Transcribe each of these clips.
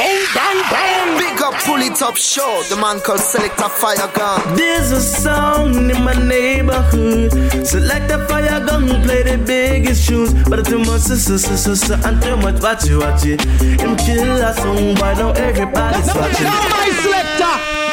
bang, bang, bang. Big up, pull it up, show. The man called Selector Fire Gun. There's a song in my neighborhood. Select a fire gun, play the biggest shoes. But too much, sister, sister, sister, and too much, watch it, watch it. Him kill a song, why don't everybody's watching? Now my selector.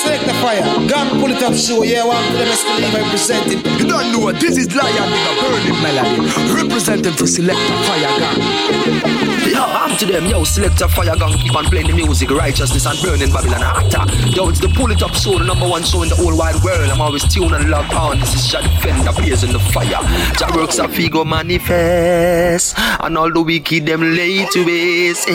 Yeah, select the fire. Gun, pull it up, show. Yeah, one for them still even representing. You don't know what this is Lion nigga burning melody. Representing for select Selector Fire Gang. Yo, I'm to them, yo, select Selector Fire Gang keep on playing the music, righteousness and burning Babylon hotter. Yo, it's the pull it up show, the number one show in the whole wide world. I'm always tuned and locked on. This is Jah Defender, blaze in the fire. Jah works a figo manifest, and all the wicked them lay to waste.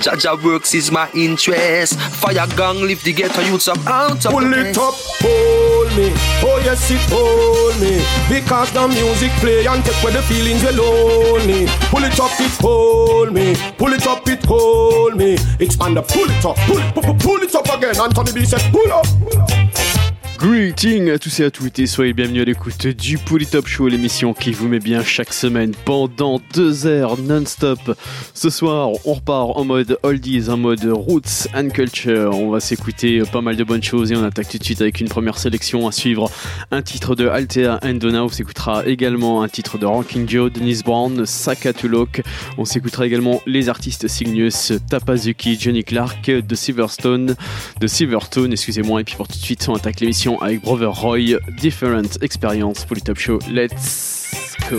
Jah Jah works is my interest. Fire Gang lift the ghetto youths up out of Pull it up, hold me. Oh yes, it hold me. Because the music play and take away the feelings you lonely. Pull it up, it hold me. Pull it up, it hold me. Expand up, pull it up, pull it, pull, pull it up again. Anthony B said, pull up. Pull up. Greeting à tous et à toutes et soyez bienvenus à l'écoute du Polytop Show, l'émission qui vous met bien chaque semaine pendant deux heures non-stop. Ce soir, on repart en mode oldies, en mode roots and culture. On va s'écouter pas mal de bonnes choses et on attaque tout de suite avec une première sélection à suivre. Un titre de Altea and Donna, on s'écoutera également un titre de Ranking Joe, Dennis Brown, Sakatulok. On s'écoutera également les artistes Cygnus, Tapazuki, Johnny Clark, de Silverstone, de Silverstone, excusez-moi. Et puis pour tout de suite, on attaque l'émission avec Brother Roy, Different Experience pour le Top Show. Let's go.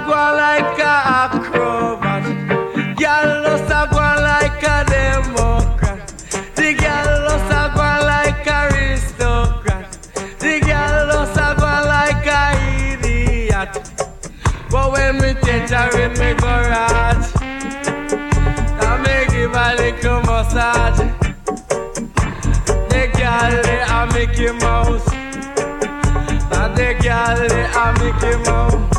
A go like a acrobat. Girl just a go like a democrat. The girl just a go like a aristocrat. The girl just a go like a idiot. But when me touch her me garage, I me give her little massage. The girl they a Mickey Mouse. And the girl they a Mickey Mouse.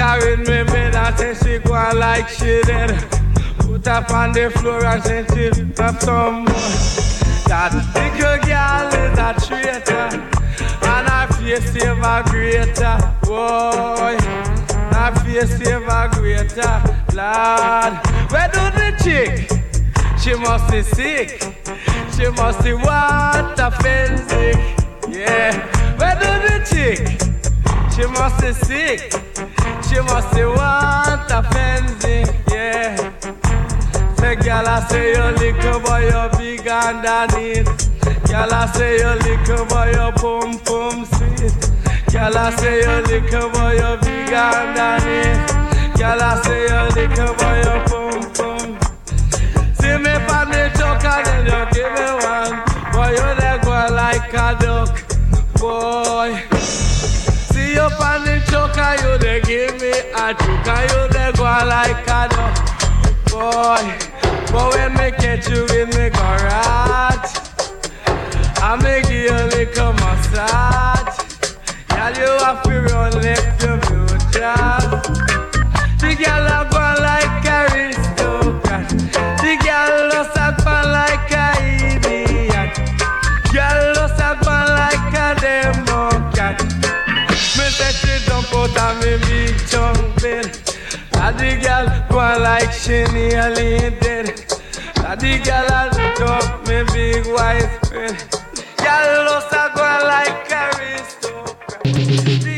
In me bed and say she go like she dead. Put her on the floor and say she have some. That little girl is a traitor. And her face a greater. Boy, her face a greater. Lord, where do the chick? She must be sick. She must be what a fancy. Yeah, where do the chick? She must be sick. She must be want a fancy. Yeah. Say, girl, I say you little boy, you big underneath. Girl, I say you little boy, you pum pum sweet. Girl, I say you little boy, you big underneath. Girl, I say you little boy, you pum pum. See me pan the truck and then you give me one. Boy, you there go like a duck. Boy. See you pan like a dog. Boy, but when me catch you in me garage, I make you a little massage. Girl, you have to run left your future. The girl the girl go like she nearly dead. And the girl up me big white. Girl just a go like aristocrat.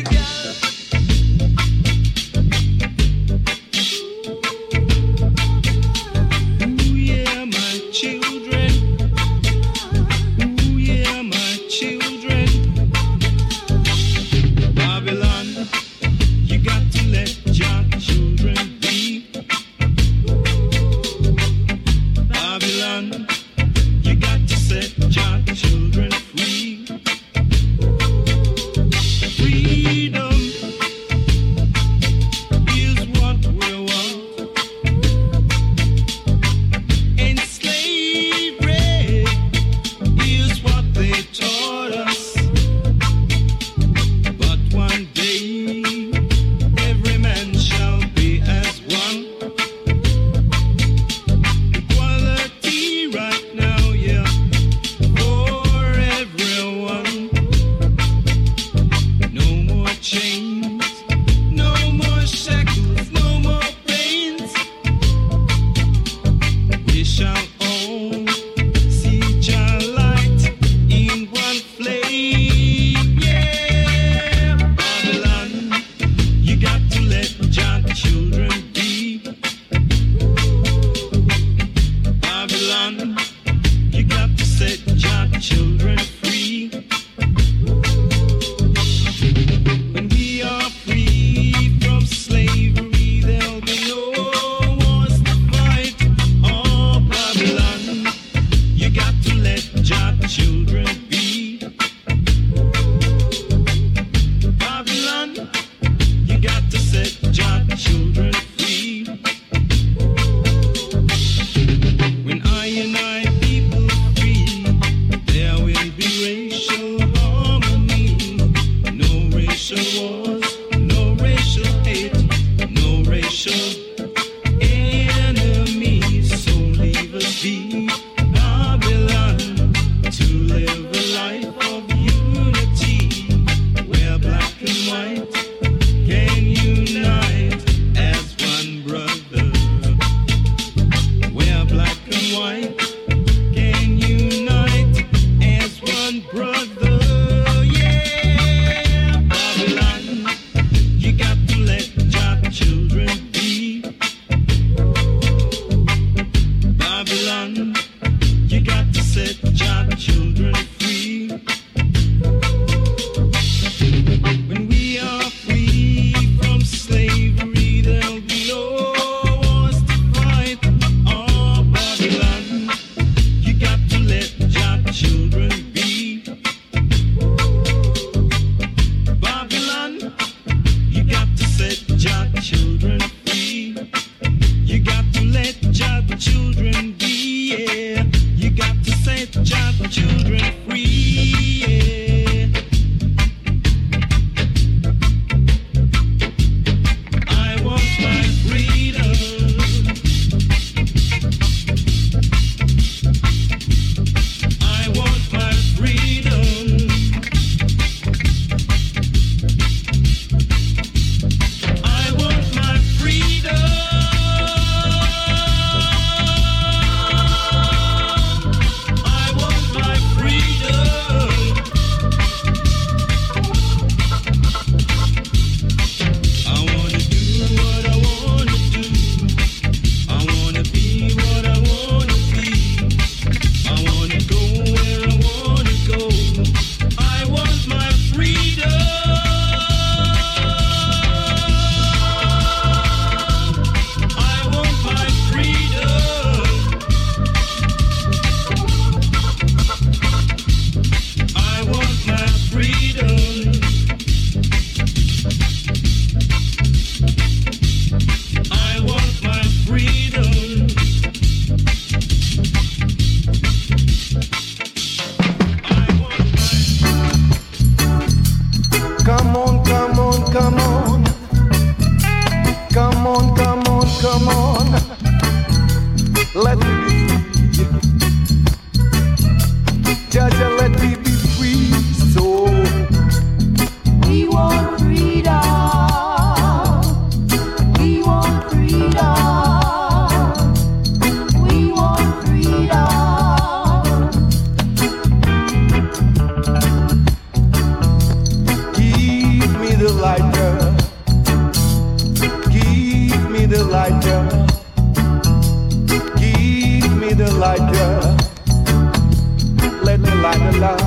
light the love.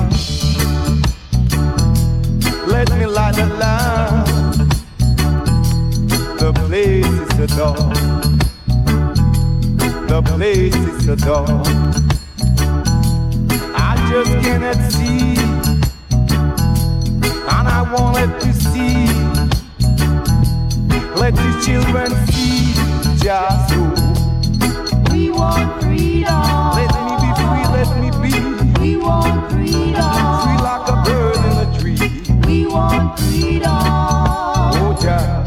Let me light the love. The place is the door. The place is the door. I just cannot see. And I won't let you see. Let the children see just who. We want freedom. Let want freedom. Free like a bird in tree. We want freedom. Oh, child.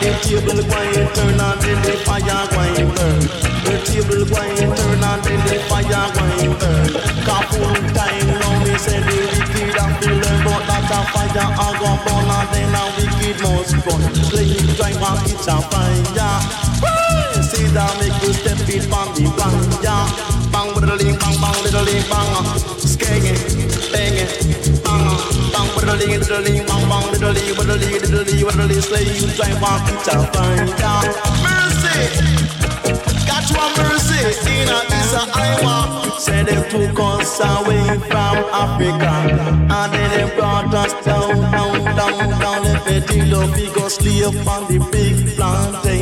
The table going turn And then the fire going burn. The table going turn And then the fire going burn. Cause time now me say the wicked have to learn But that a fire, I go burn And then a wicked must run Slave driver, it's a fire. See that make you step it from the bang, yeah Bang, bang, bang, bang, bang Bang, little bang, bang, little little little little slave driver, it's a fire, yeah Mercy! Got you a mercy in a is a Iowa. Say they took us away from Africa, and then they brought us down, down, down, down. Let me deal up, we go slave on the big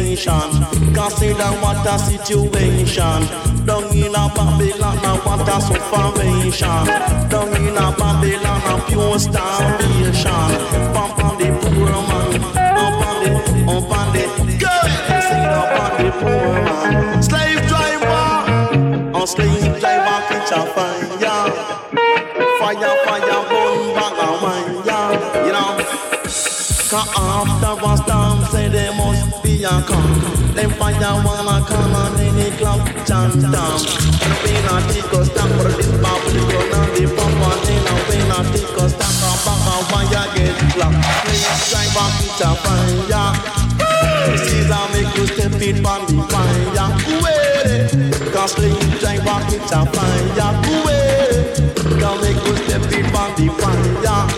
plantation. Consider what a situation. Down in a Babylon, what a sufferation. Down in a Babylon, a pure starvation. Pump on the poor man, up on the, up on the, good. Sing up on the poor man. Slave driver, a slave driver catch a fire. Fire, fire, burn, bang a yeah. You know, after a calm. Them fire wanna come then it cloud chant down. Us down for this bubble, the gun and the pump and then I when I take us down, come back and fire get clocked. Slave driver catch a fire. Caesar make you step it on the fire. Wait, cause slave driver catch a fire. Wait, can make you step it on the fire.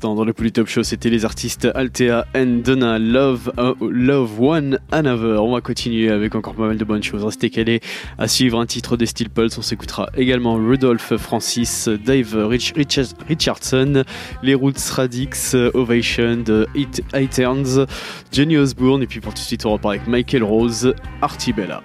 dans le Polytop Show, c'était les artistes Altea and Donna Love, euh, Love One Another. On va continuer avec encore pas mal de bonnes choses. Restez calés à suivre un titre des Steel Pulse. On s'écoutera également Rudolph Francis, Dave Rich, Richardson, Les Roots Radix, Ovation de It Iterns, Jenny Osbourne. Et puis pour tout de suite, on repart avec Michael Rose, Artibella.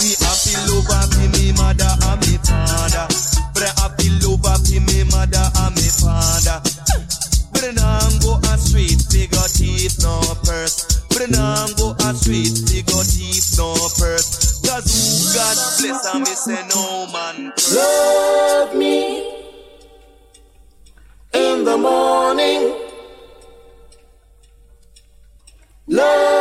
Happy mother father. Happy mother father. Now go street, got teeth, no purse. Now go street, got teeth, no God bless and say no man. Love me in the morning. Love.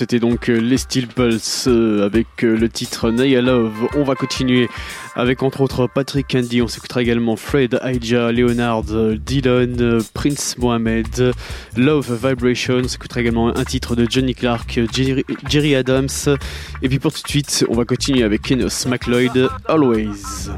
c'était donc euh, les Steel Pulse euh, avec euh, le titre Naya Love. On va continuer avec entre autres Patrick Candy, on s'écoutera également Fred, Aija, Leonard, Dylan, Prince Mohamed, Love Vibration, on s'écoutera également un titre de Johnny Clark, Jerry, Adams. Et puis pour tout de suite, on va continuer avec Enos McLeod, Always.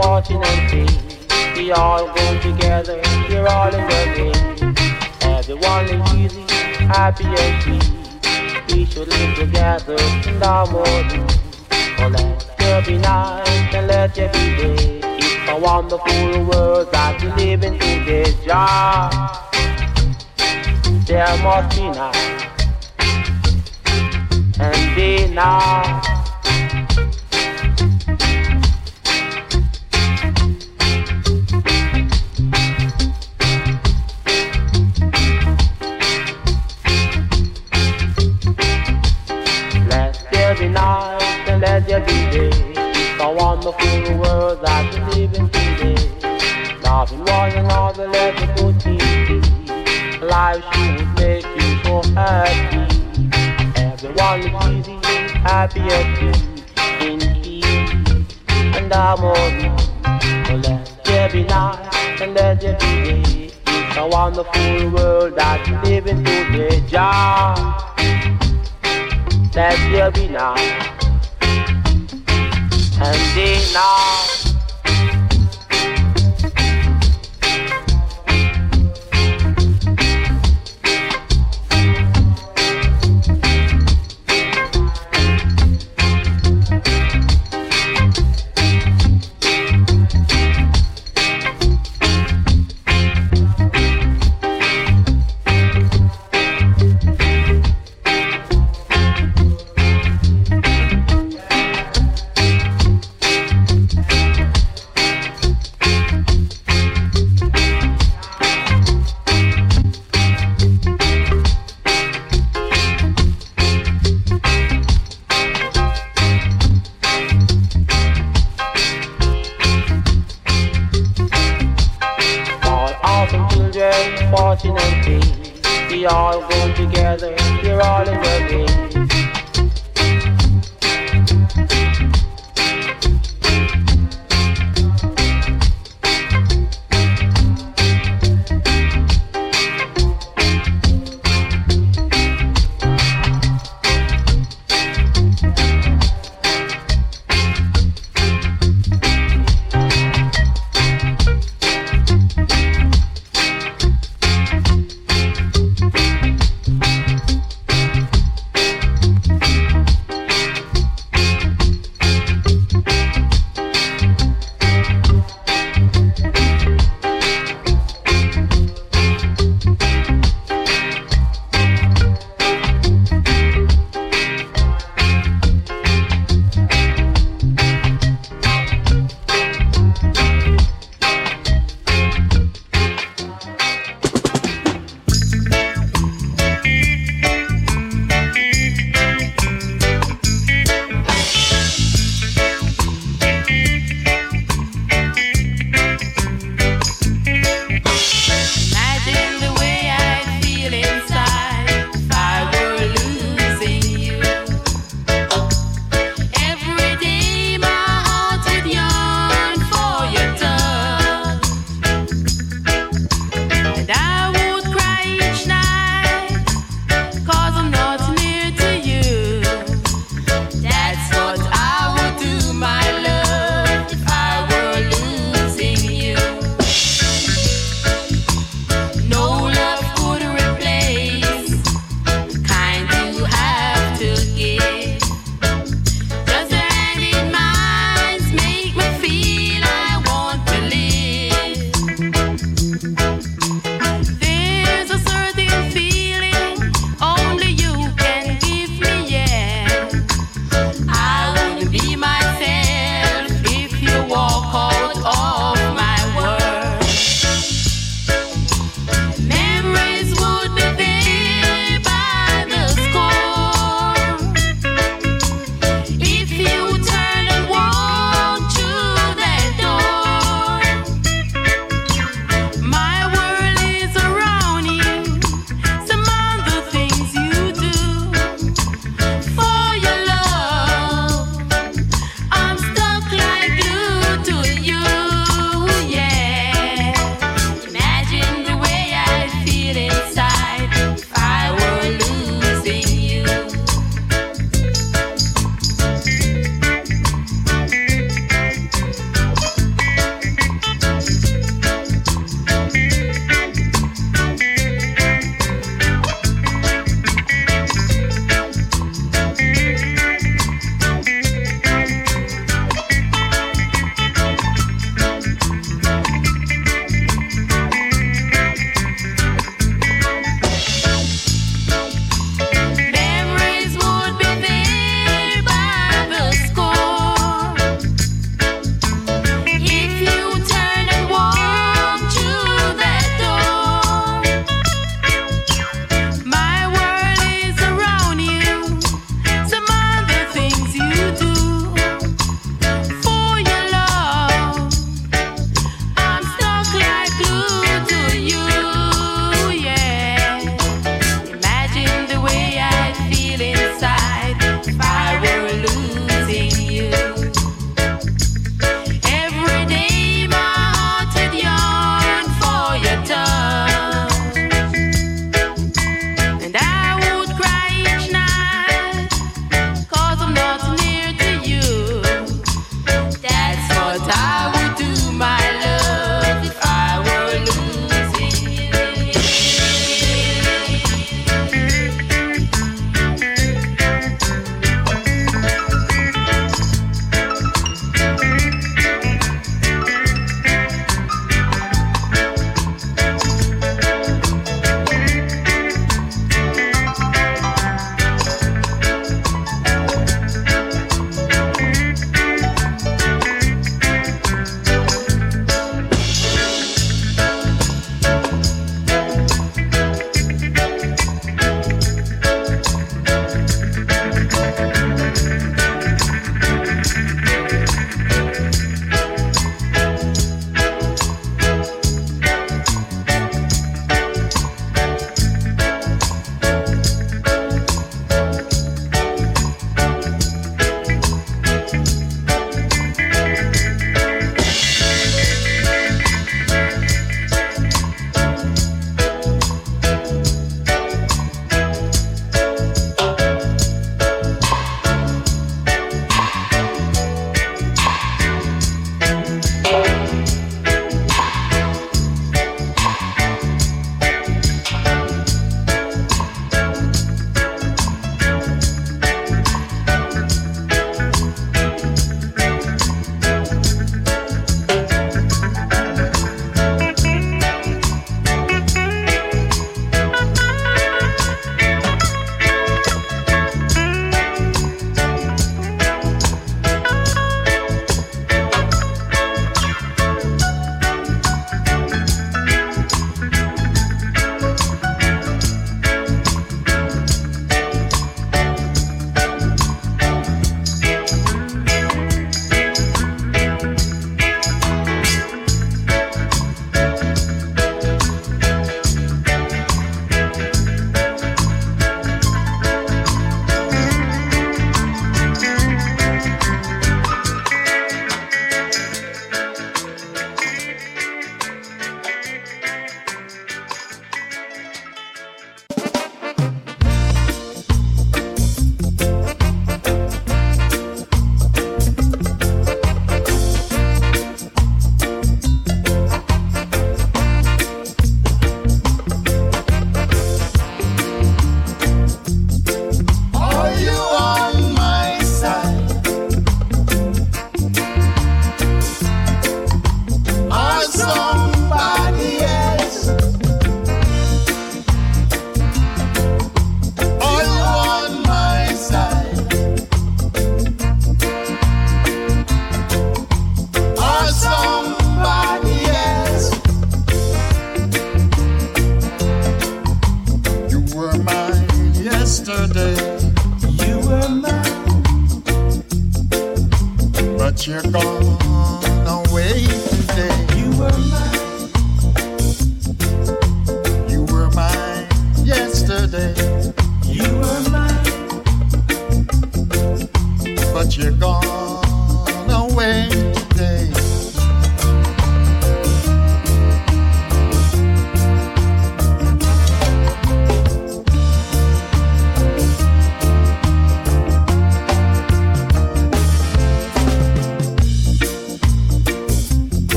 And free. We all go together, we're all in the game. Everyone is easy, happy and free. We should live together in harmony. So oh, let there be night and let there be day. It's a wonderful world that we live in today. Jah, there must be night and day now. A wonderful world that we live in today. Nothing one another, let the good things be. Life should make you so happy. Everyone is easy, happy and free. In peace and harmony. So let there be night and let there be day. It's a wonderful world that we live in today. Jah. Let there be night and now.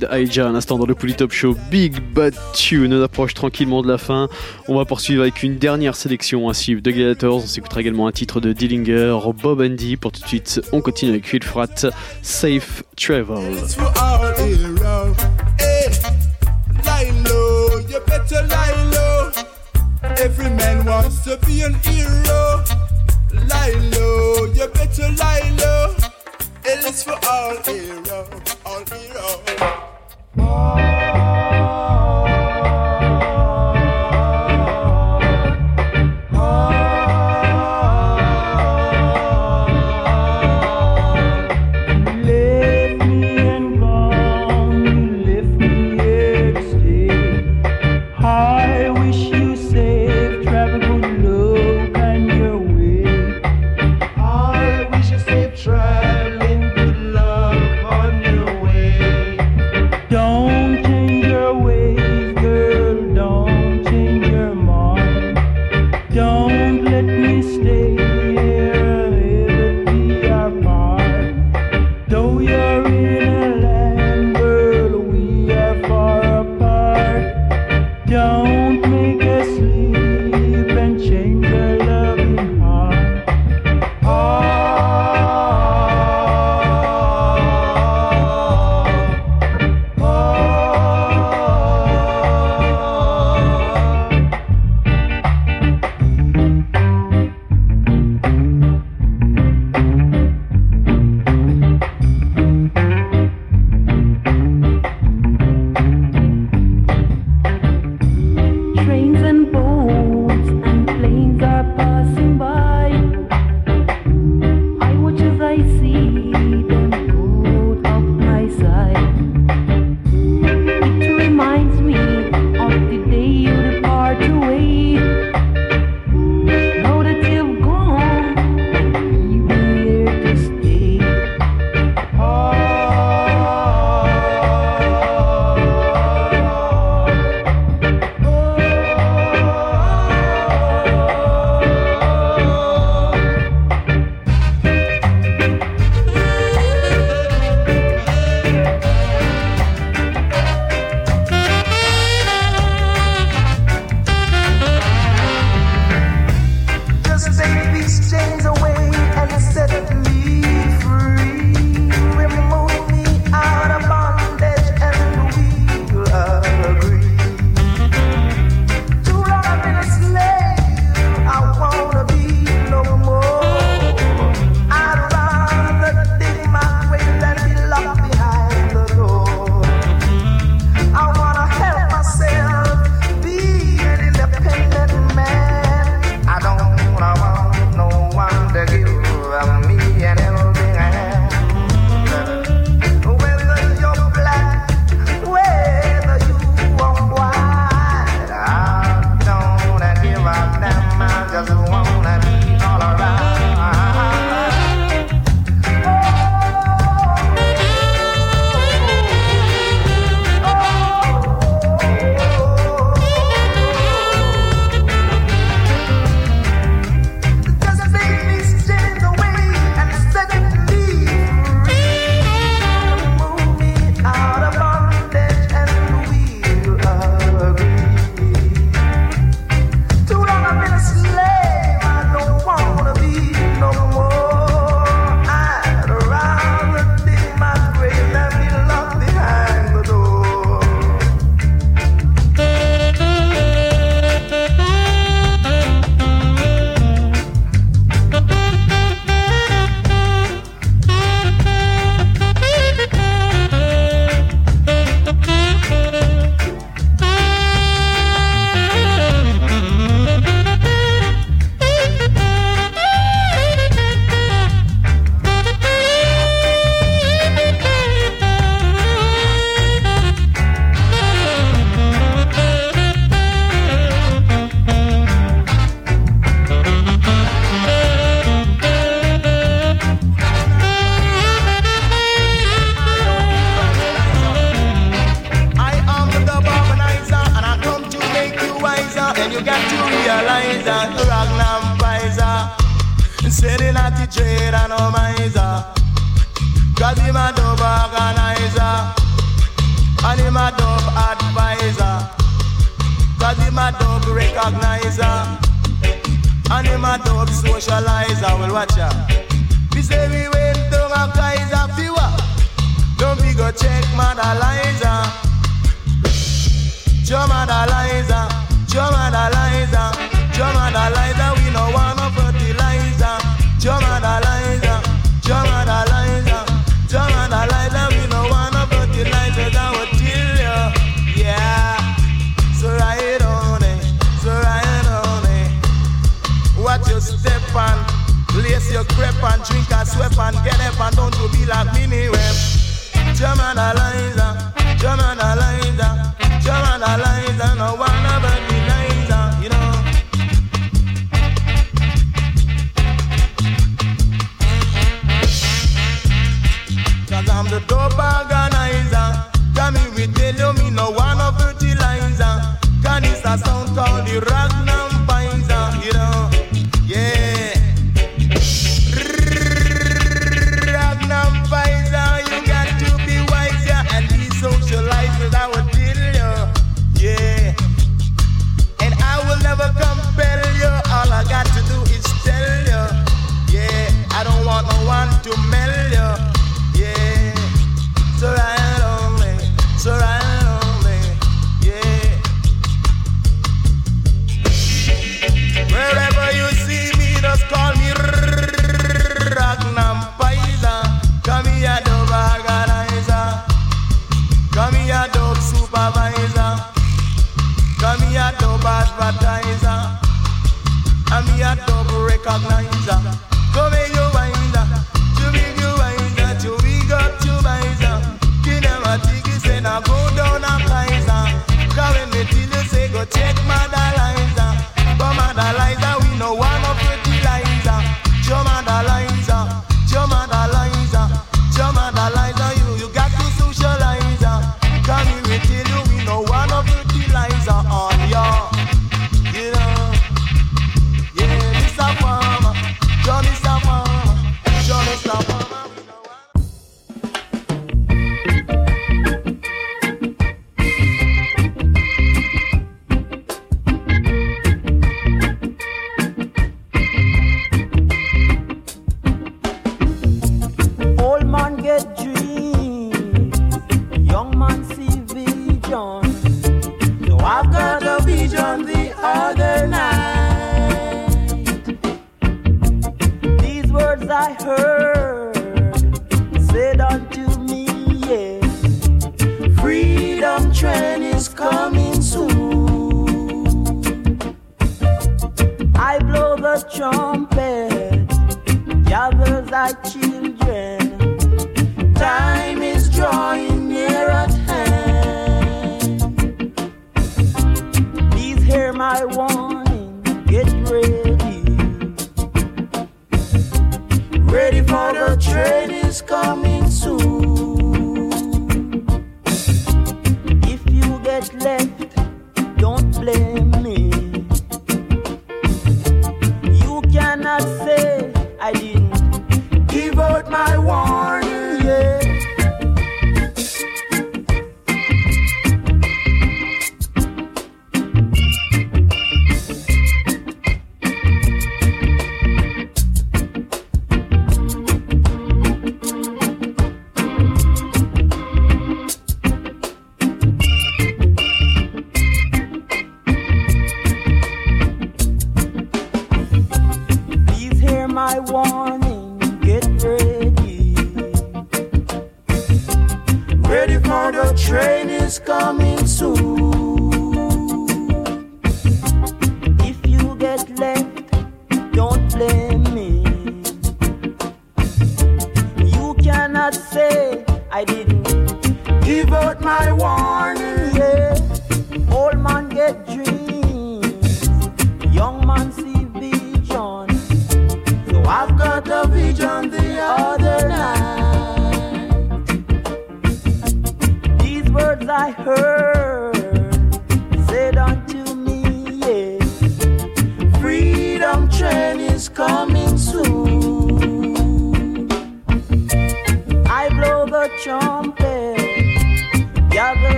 Floyd Aija instant dans le Polytop Show. Big Bad Tune, on approche tranquillement de la fin. On va poursuivre avec une dernière sélection à suivre de Gladiators. On s'écoutera également un titre de Dillinger, Bob Andy. Pour tout de suite, on continue avec Will Fratt, Safe Travel. Eh, Every man wants to be an hero. You better. L is for all heroes, all heroes.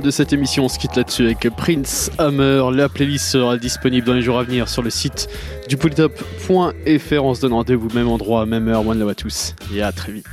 de cette émission. On se quitte là-dessus avec Prince Hammer. La playlist sera disponible dans les jours à venir sur le site du polytop.fr. On se donne rendez-vous même endroit, même heure. One love à tous et à très vite.